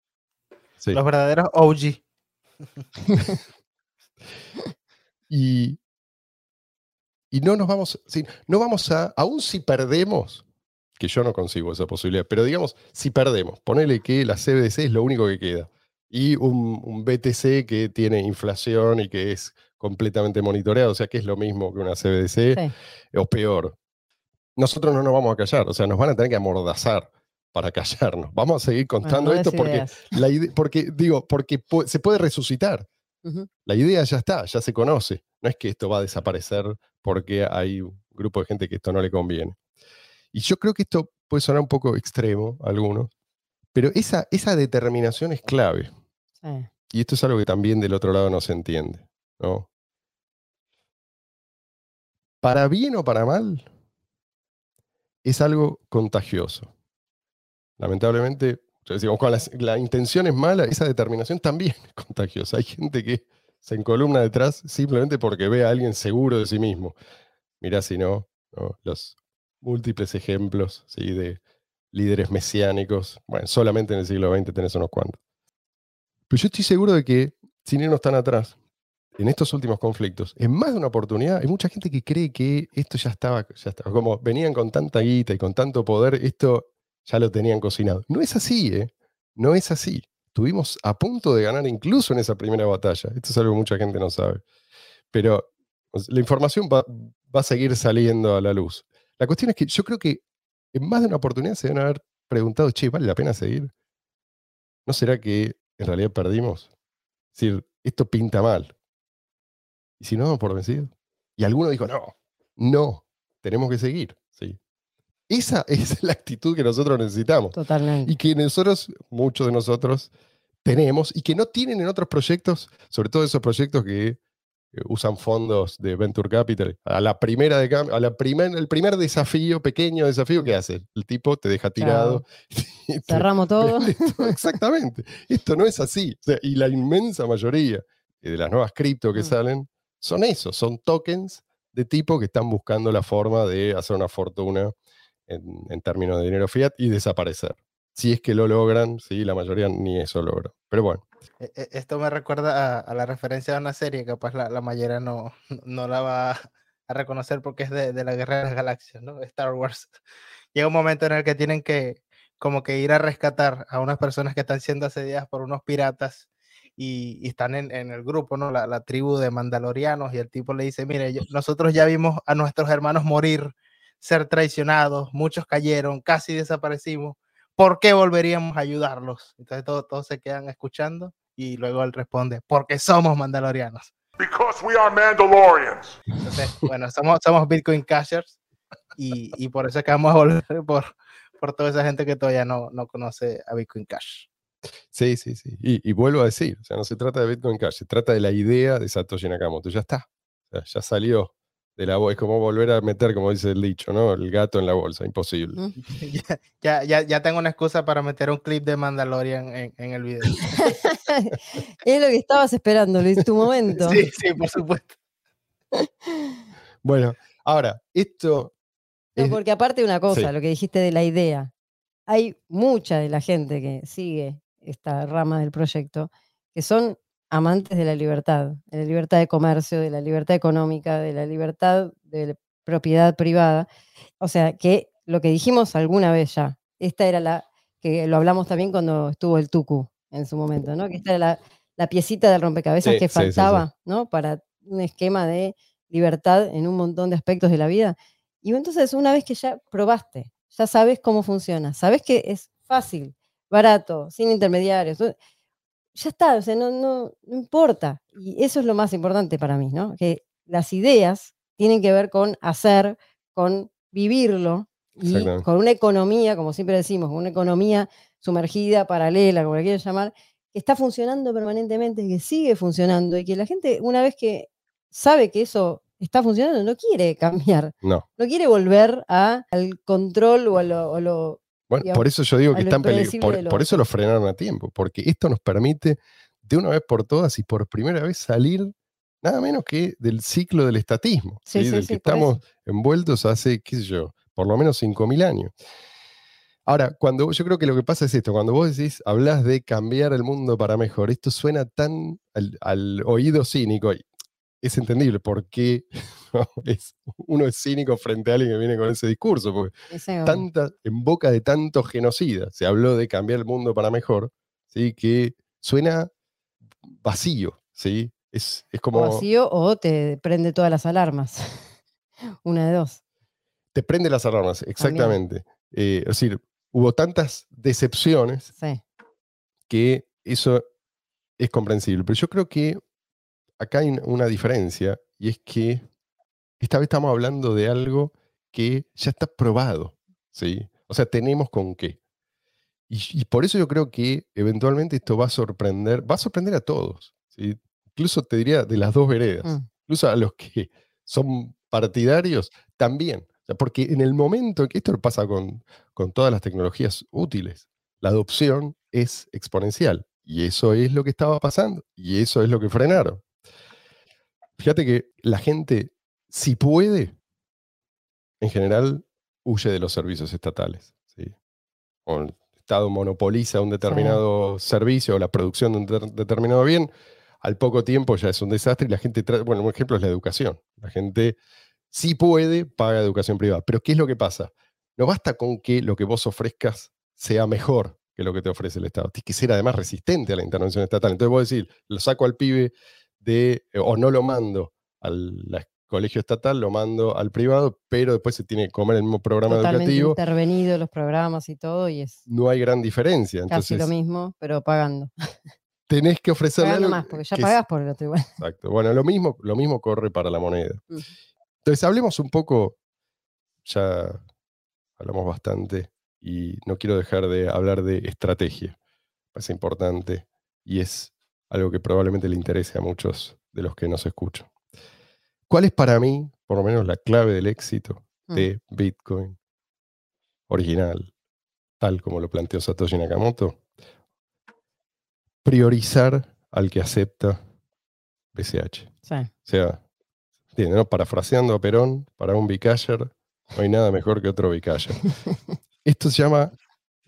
sí. Los verdaderos OG. Y, y no nos vamos, no vamos a, aún si perdemos, que yo no consigo esa posibilidad, pero digamos, si perdemos, ponele que la CBDC es lo único que queda, y un, un BTC que tiene inflación y que es completamente monitoreado, o sea que es lo mismo que una CBDC, Sí. o peor. Nosotros no nos vamos a callar, o sea, nos van a tener que amordazar para callarnos. Vamos a seguir Bueno, contando no esto porque, la porque, digo, porque se puede resucitar. La idea ya está, ya se conoce. No es que esto va a desaparecer porque hay un grupo de gente que esto no le conviene. Y yo creo que esto puede sonar un poco extremo a algunos, pero esa, esa determinación es clave. Sí. Y esto es algo que también del otro lado no se entiende. ¿no? Para bien o para mal, es algo contagioso. Lamentablemente, cuando la, intención es mala, esa determinación también es contagiosa. Hay gente que se encolumna detrás simplemente porque ve a alguien seguro de sí mismo. Mirá si no, ¿no? los múltiples ejemplos ¿sí? de líderes mesiánicos. Bueno, solamente en el siglo XX tenés unos cuantos. Pero yo estoy seguro de que, sin irnos tan atrás, en estos últimos conflictos, en más de una oportunidad, hay mucha gente que cree que esto ya estaba, ya estaba, como venían con tanta guita y con tanto poder, esto ya lo tenían cocinado. No es así, ¿eh? No es así. Estuvimos a punto de ganar incluso en esa primera batalla. Esto es algo que mucha gente no sabe. Pero la información va, a seguir saliendo a la luz. La cuestión es que yo creo que en más de una oportunidad se deben haber preguntado, che, ¿vale la pena seguir? ¿No será que en realidad perdimos? Es decir, esto pinta mal. ¿Y si no por vencido? Y alguno dijo, no, no, tenemos que seguir. ¿sí? Esa es la actitud que nosotros necesitamos. Totalmente. Y que nosotros, muchos de nosotros, tenemos y que no tienen en otros proyectos, sobre todo esos proyectos que eh, usan fondos de Venture Capital. A la primera de a la primer, el primer desafío, pequeño desafío, ¿qué hace? El tipo te deja tirado. te Cerramos todo. Exactamente. Esto no es así. O sea, y la inmensa mayoría de las nuevas cripto que Mm. salen son eso, son tokens de tipo que están buscando la forma de hacer una fortuna en, en términos de dinero fiat y desaparecer. Si es que lo logran, sí, la mayoría ni eso logra. Pero bueno, E- e- Esto me recuerda a, la referencia de una serie capaz la, la mayoría no, no la va a reconocer porque es de, la Guerra de las Galaxias, ¿no? Star Wars. Llega un momento en el que tienen que como que ir a rescatar a unas personas que están siendo asediadas por unos piratas y, están en, el grupo, ¿no? La, la tribu de mandalorianos y el tipo le dice, mire, nosotros ya vimos a nuestros hermanos morir, ser traicionados, muchos cayeron, casi desaparecimos. ¿Por qué volveríamos a ayudarlos? Entonces todos, todos se quedan escuchando y luego él responde, porque somos mandalorianos. Because we are Mandalorians. Entonces, bueno, somos, somos Bitcoin Cashers y, y por eso es que vamos a volver por, por toda esa gente que todavía no, no conoce a Bitcoin Cash. sí, sí, sí. Y, y vuelvo a decir, o sea, no se trata de Bitcoin Cash, se trata de la idea de Satoshi Nakamoto. Ya está. Sea, ya salió de la bolsa. Es como volver a meter, como dice el dicho, ¿no? El gato en la bolsa. Imposible. Ya, ya, ya, ya tengo una excusa para meter un clip de Mandalorian en, en el video. es lo que estabas esperando, Luis, tu momento. Sí, sí, por supuesto. Bueno, ahora, esto. No, es- porque aparte de una cosa, sí. lo que dijiste de la idea, hay mucha de la gente que sigue esta rama del proyecto que son amantes de la libertad, de la libertad de comercio, de la libertad económica, de la libertad de la propiedad privada. O sea, que lo que dijimos alguna vez ya, esta era la, que lo hablamos también cuando estuvo el Tucu en su momento, ¿no? Que esta era la, la piecita del rompecabezas Sí, que sí, sí, sí. faltaba, ¿no? Para un esquema de libertad en un montón de aspectos de la vida. Y entonces, una vez que ya probaste, ya sabes cómo funciona, sabes que es fácil, barato, sin intermediarios. Ya está, o sea, no, no, no importa. Y eso es lo más importante para mí, ¿no? Que las ideas tienen que ver con hacer, con vivirlo y con una economía, como siempre decimos, una economía sumergida, paralela, como la quieras llamar, que está funcionando permanentemente, que sigue funcionando y que la gente, una vez que sabe que eso está funcionando, no quiere cambiar, No. no quiere volver a- al control o a lo- Bueno, digamos, por eso yo digo que están Por, por eso lo frenaron a tiempo, porque esto nos permite de una vez por todas y por primera vez salir nada menos que del ciclo del estatismo, Sí, ¿sí? sí, del que eso. estamos envueltos hace, qué sé yo, por lo menos 5.000 años. Ahora, cuando yo creo que lo que pasa es esto, cuando vos decís, hablas de cambiar el mundo para mejor, esto suena tan al, al oído cínico, y es entendible por qué ¿no? es, uno es cínico frente a alguien que viene con ese discurso, porque tanta, en boca de tantos genocidas, se habló de cambiar el mundo para mejor, ¿sí? que suena vacío, ¿sí? Es, es o como vacío o te prende todas las alarmas. Una de dos. te prende las alarmas, exactamente. Eh, es decir, hubo tantas decepciones Sí. que eso es comprensible. Pero yo creo que acá hay un- una diferencia y es que esta vez estamos hablando de algo que ya está probado, ¿sí? O sea, tenemos con qué. Y, y por eso yo creo que eventualmente esto va a sorprender, va a sorprender a todos, ¿sí? Incluso te diría de las dos veredas, Mm. incluso a los que son partidarios también. O sea, porque en el momento que esto pasa con, con todas las tecnologías útiles, la adopción es exponencial. Y eso es lo que estaba pasando. Y eso es lo que frenaron. Fíjate que la gente, si puede, en general, huye de los servicios estatales. ¿sí? o el Estado monopoliza un determinado servicio o la producción de un ter- determinado bien, al poco tiempo ya es un desastre y la gente, tra- bueno, un ejemplo es la educación. La gente sí puede, paga educación privada. Pero ¿qué es lo que pasa? No basta con que lo que vos ofrezcas sea mejor que lo que te ofrece el Estado. Tienes que ser además resistente a la intervención estatal. Entonces vos decís, lo saco al pibe de, eh, o no lo mando al la- colegio estatal, lo mando al privado, pero después se tiene que comer el mismo programa Totalmente educativo. intervenido los programas y todo, y es No hay gran diferencia. casi Entonces, lo mismo, pero pagando. tenés que ofrecerle Pagando algo más, porque ya pagás por el otro igual. Exacto. Bueno, lo mismo, lo mismo corre para la moneda. Ujú. Entonces, hablemos un poco, ya hablamos bastante y no quiero dejar de hablar de estrategia. Es importante y es algo que probablemente le interese a muchos de los que nos escuchan. ¿Cuál es para mí, por lo menos, la clave del éxito Mm. de Bitcoin original, tal como lo planteó Satoshi Nakamoto? Priorizar al que acepta BCH. Sí. O sea, ¿entiendes, no? Parafraseando a Perón, para un Bicasher no hay nada mejor que otro Bicasher. Esto se llama,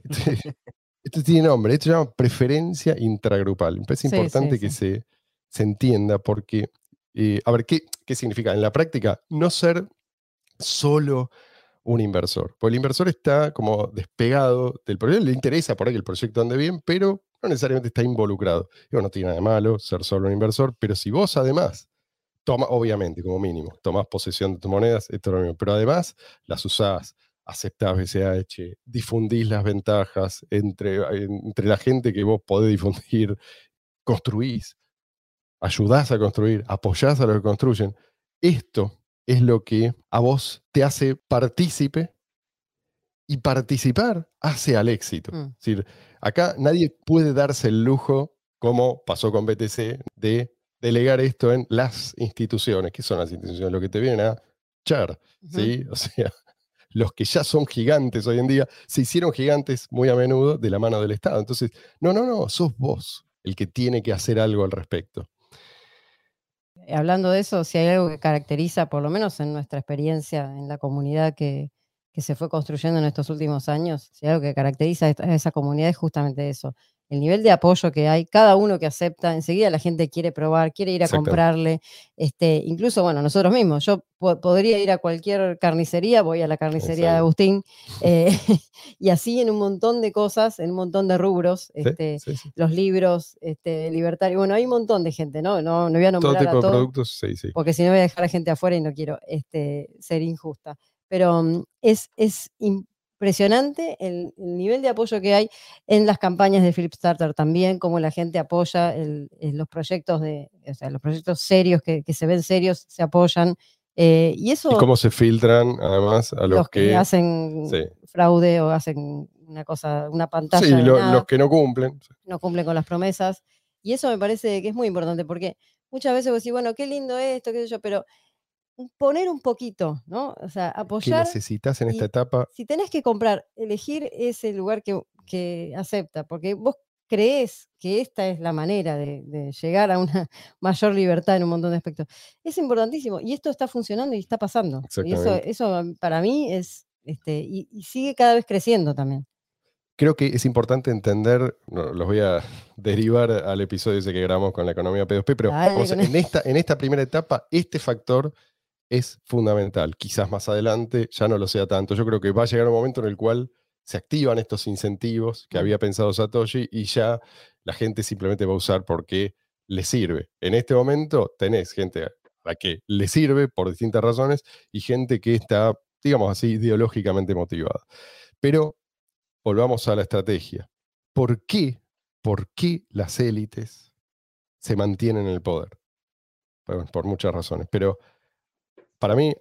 este- esto tiene nombre, esto se llama preferencia intragrupal. Me parece Sí, sí, importante que se, se entienda porque, eh, a ver, ¿qué, ¿qué significa? En la práctica, no ser solo un inversor. Porque el inversor está como despegado del proyecto, le interesa por ahí que el proyecto ande bien, pero no necesariamente está involucrado. Digo, no tiene nada de malo ser solo un inversor, pero si vos además, toma, obviamente, como mínimo, tomás posesión de tus monedas, esto es lo mismo, pero además las usás, aceptás BCH, difundís las ventajas entre, entre la gente que vos podés difundir, construís, ayudás a construir, apoyás a los que construyen. Esto es lo que a vos te hace partícipe y participar hace al éxito. Mm. Es decir, acá nadie puede darse el lujo, como pasó con BTC, de delegar esto en las instituciones. ¿Qué son las instituciones? Lo que te vienen a echar. ¿sí? O sea, los que ya son gigantes hoy en día, se hicieron gigantes muy a menudo de la mano del Estado. Entonces, no, no, no, sos vos el que tiene que hacer algo al respecto. Eh, Hablando de eso, si hay algo que caracteriza, por lo menos en nuestra experiencia en la comunidad que, se fue construyendo en estos últimos años, si hay algo que caracteriza a esa comunidad es justamente eso. El nivel de apoyo que hay, cada uno que acepta, enseguida la gente quiere probar, quiere ir a comprarle, este, incluso, bueno, nosotros mismos, yo po- podría ir a cualquier carnicería, voy a la carnicería de. Agustín, eh, y así en un montón de cosas, en un montón de rubros, este, Sí, sí. los libros, este, libertarios, bueno, hay un montón de gente, ¿no? No, no voy a Todo nombrar tipo a de todos, productos, sí, sí. porque si no voy a dejar a gente afuera y no quiero este, ser injusta. Pero mm, es, es impresionante el, el nivel de apoyo que hay en las campañas de Philip Starter también, cómo la gente apoya el- los proyectos de, o sea, los proyectos serios que, que se ven serios, se apoyan. eh, y eso Y cómo se filtran, además, a los, los que, hacen sí. fraude o hacen una cosa, una pantalla Sí, lo- nada los que no cumplen. no cumplen con las promesas. Y eso me parece que es muy importante porque muchas veces vos decís, bueno, qué lindo esto, qué sé yo, pero poner un poquito, ¿no? O sea, ¿Qué apoyar. necesitas en esta etapa? Si tenés que comprar, elegir ese lugar que, que acepta, porque vos crees que esta es la manera de, de llegar a una mayor libertad en un montón de aspectos. Es importantísimo y esto está funcionando y está pasando. Y eso, mm, para mí es, este, y, y sigue cada vez creciendo también. Creo que es importante entender, no, los voy a derivar al episodio ese que grabamos con la economía P2P, pero Dale en, esta, en esta primera etapa, este factor es fundamental. Quizás más adelante ya no lo sea tanto. Yo creo que va a llegar un momento en el cual se activan estos incentivos que Mm. había pensado Satoshi y ya la gente simplemente va a usar porque le sirve. En este momento tenés gente a la que le sirve por distintas razones y gente que está, digamos así, ideológicamente motivada. Pero volvamos a la estrategia. ¿Por qué, por qué las élites se mantienen en el poder? Bueno, por muchas razones, pero para mí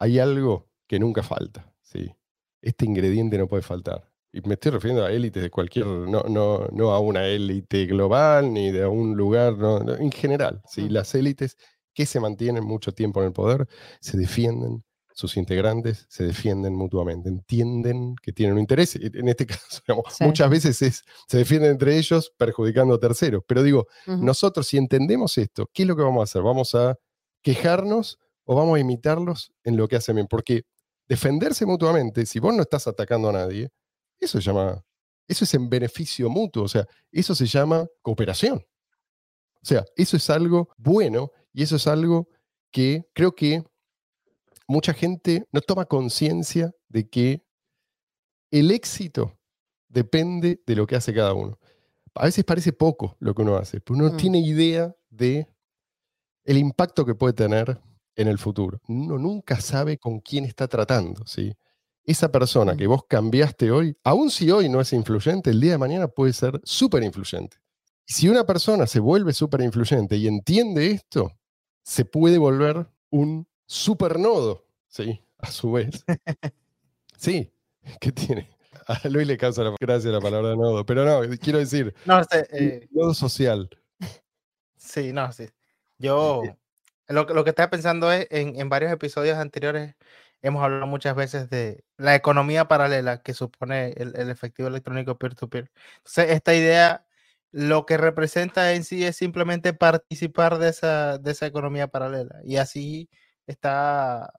hay algo que nunca falta. ¿sí? Este ingrediente no puede faltar. Y me estoy refiriendo a élites de cualquier, no, no, no a una élite global ni de un lugar, no, no, en general. ¿sí? Las élites que se mantienen mucho tiempo en el poder se defienden, sus integrantes se defienden mutuamente, entienden que tienen un interés. En este caso, digamos, Sí. muchas veces es, se defienden entre ellos perjudicando a terceros. Pero digo, nosotros si entendemos esto, ¿qué es lo que vamos a hacer? ¿Vamos a quejarnos o vamos a imitarlos en lo que hacen bien? Porque defenderse mutuamente, si vos no estás atacando a nadie, Eso se llama, eso es en beneficio mutuo, o sea, eso se llama cooperación. O sea, eso es algo bueno y eso es algo que creo que mucha gente no toma conciencia de que el éxito depende de lo que hace cada uno. A veces parece poco lo que uno hace, pero uno no Mm. tiene idea de el impacto que puede tener en el futuro. Uno nunca sabe con quién está tratando, ¿sí? Esa persona que vos cambiaste hoy, aun si hoy no es influyente, el día de mañana puede ser súper influyente. Y si una persona se vuelve súper influyente y entiende esto, se puede volver un supernodo, ¿sí? A su vez. Sí, ¿qué tiene? A Luis le causa la gracia la palabra nodo, pero no, quiero decir, No sé, eh, nodo social. sí, no, sí. Yo lo, lo que estaba pensando es en, en varios episodios anteriores hemos hablado muchas veces de la economía paralela que supone el, efectivo electrónico peer-to-peer. Entonces, esta idea lo que representa en sí es simplemente participar de esa, de esa economía paralela y así está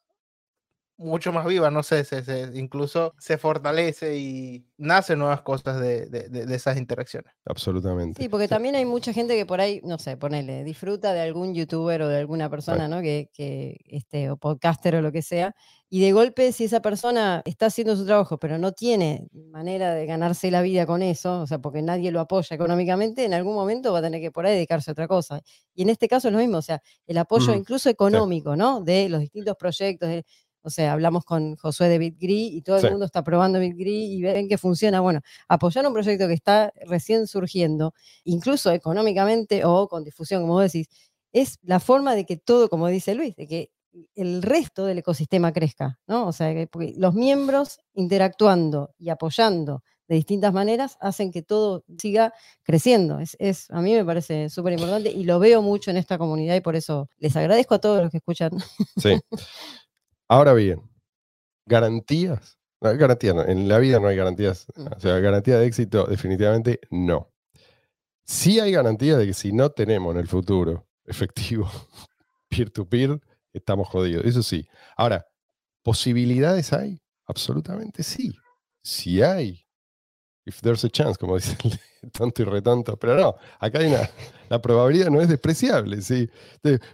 mucho más viva, no sé, se, se- incluso se fortalece y nacen nuevas cosas de, de- de- de esas interacciones. Absolutamente. Sí, porque también hay mucha gente que por ahí, no sé, ponele, disfruta de algún youtuber o de alguna persona, ¿no? Que, que este, o podcaster o lo que sea, y de golpe, si esa persona está haciendo su trabajo, pero no tiene manera de ganarse la vida con eso, o sea, porque nadie lo apoya económicamente, en algún momento va a tener que por ahí dedicarse a otra cosa. Y en este caso es lo mismo, o sea, el apoyo Ujú, incluso económico, ¿no? De los distintos proyectos. de- o sea, hablamos con Josué de BitGree y todo el Sí. mundo está probando BitGree y ven que funciona. Bueno, apoyar un proyecto que está recién surgiendo, incluso económicamente o con difusión, como vos decís, es la forma de que todo, como dice Luis, de que el resto del ecosistema crezca, ¿no? O sea, que los miembros interactuando y apoyando de distintas maneras hacen que todo siga creciendo. Es, es- a mí me parece súper importante y lo veo mucho en esta comunidad y por eso les agradezco a todos los que escuchan. Sí. Ahora bien, garantías. No, hay garantías no, En la vida no hay garantías. O sea, garantía de éxito, definitivamente no. Sí hay garantía de que si no tenemos en el futuro efectivo peer-to-peer, estamos jodidos. Eso sí. Ahora, ¿posibilidades hay? Absolutamente sí. Sí hay. If there's a chance, como dice el tonto y retonto. Pero no, acá hay una. La probabilidad no es despreciable, sí.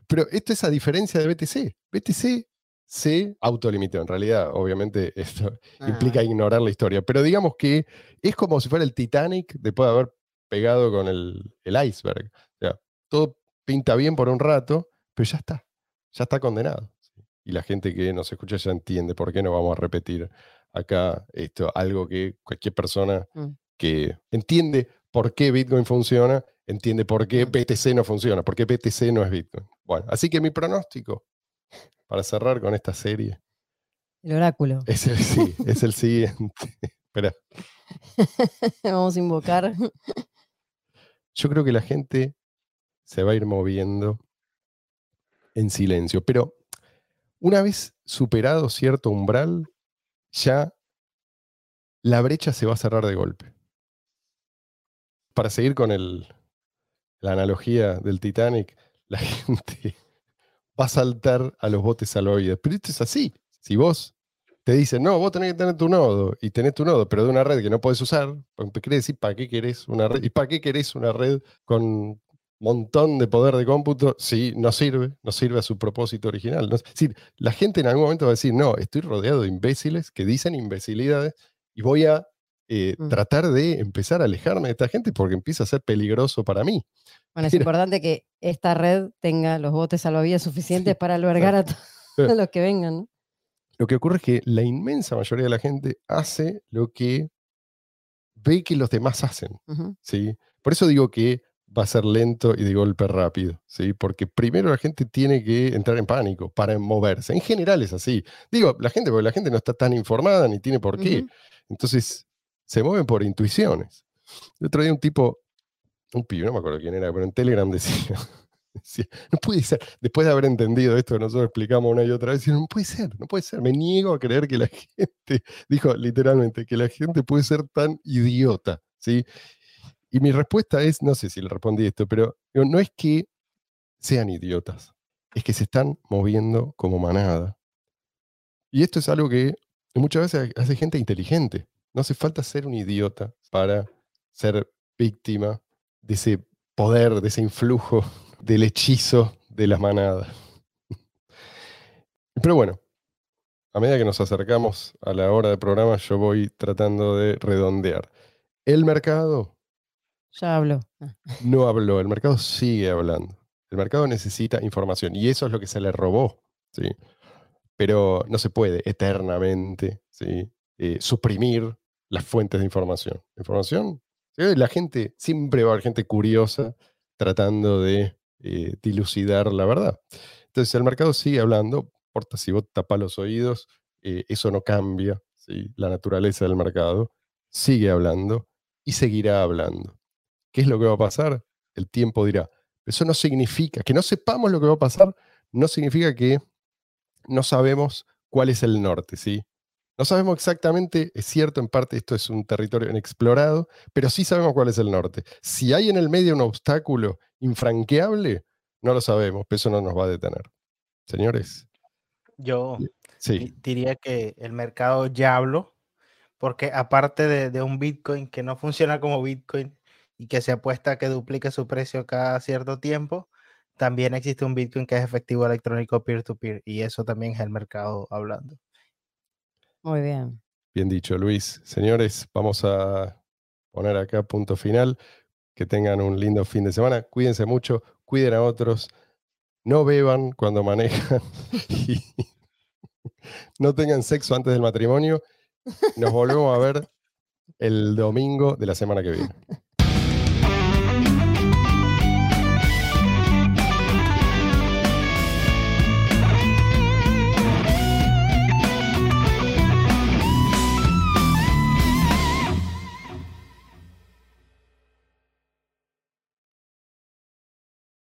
Pero esto es a diferencia de BTC. BTC se autolimitó. En realidad, obviamente, esto implica ignorar la historia. Pero digamos que es como si fuera el Titanic después de haber pegado con el, el iceberg. O sea, todo pinta bien por un rato, pero ya está. Ya está condenado. Y la gente que nos escucha ya entiende por qué no vamos a repetir acá esto, algo que cualquier persona Mm. que entiende por qué Bitcoin funciona, entiende por qué Mm. BTC no funciona, por qué BTC no es Bitcoin. Bueno, así que mi pronóstico, para cerrar con esta serie, El oráculo. es el, sí, es el siguiente. Espera, Vamos a invocar. yo creo que la gente se va a ir moviendo en silencio, pero una vez superado cierto umbral, ya la brecha se va a cerrar de golpe. Para seguir con el, la analogía del Titanic, la gente va a saltar a los botes salvavidas. Pero esto es así. Si vos te dicen, no, vos tenés que tener tu nodo y tenés tu nodo, pero de una red que no podés usar, pues quiere decir, ¿para qué querés una red? ¿Y para qué querés una red con montón de poder de cómputo si no sirve, no sirve a su propósito original? Es decir, la gente en algún momento va a decir, no, estoy rodeado de imbéciles que dicen imbecilidades y voy a eh, Mm. tratar de empezar a alejarme de esta gente porque empieza a ser peligroso para mí. Bueno, es Mira. importante que esta red tenga los botes salvavidas suficientes para albergar a todos los que vengan. ¿no? Lo que ocurre es que la inmensa mayoría de la gente hace lo que ve que los demás hacen. ¿sí? Por eso digo que va a ser lento y de golpe rápido, ¿sí? Porque primero la gente tiene que entrar en pánico para moverse. En general es así. Digo, la gente, porque la gente no está tan informada ni tiene por qué. Entonces, se mueven por intuiciones. El otro día un tipo, un pibe, no me acuerdo quién era, pero en Telegram decía, decía, no puede ser, después de haber entendido esto que nosotros explicamos una y otra vez, decía, no puede ser, no puede ser, me niego a creer que la gente, dijo literalmente, que la gente puede ser tan idiota, ¿sí? Y mi respuesta es, no sé si le respondí esto, pero no es que sean idiotas, es que se están moviendo como manada. Y esto es algo que muchas veces hace gente inteligente. No hace falta ser un idiota para ser víctima de ese poder, de ese influjo, del hechizo de las manadas. Pero bueno, a medida que nos acercamos a la hora del programa, yo voy tratando de redondear. El mercado Ya hablo. Ah, no habló, el mercado sigue hablando. El mercado necesita información y eso es lo que se le robó, ¿sí? Pero no se puede eternamente ¿sí? eh, suprimir las fuentes de información. Información, la gente, siempre va a haber gente curiosa tratando de eh, dilucidar la verdad. Entonces el mercado sigue hablando, no importa si vos tapás los oídos, eh, eso no cambia, la naturaleza del mercado sigue hablando y seguirá hablando. ¿Qué es lo que va a pasar? El tiempo dirá. Eso no significa, que no sepamos lo que va a pasar, no significa que no sabemos cuál es el norte, ¿sí? No sabemos exactamente, es cierto, en parte esto es un territorio inexplorado, pero sí sabemos cuál es el norte. Si hay en el medio un obstáculo infranqueable, no lo sabemos, pero eso no nos va a detener. Señores, Yo sí, di- diría que el mercado ya habló, porque aparte de, de un Bitcoin que no funciona como Bitcoin y que se apuesta a que duplique su precio cada cierto tiempo, también existe un Bitcoin que es efectivo electrónico peer-to-peer y eso también es el mercado hablando. Muy bien. bien dicho, Luis. Señores, vamos a poner acá punto final. Que tengan un lindo fin de semana. Cuídense mucho, cuiden a otros. No beban cuando manejan. no tengan sexo antes del matrimonio. Nos volvemos a ver el domingo de la semana que viene.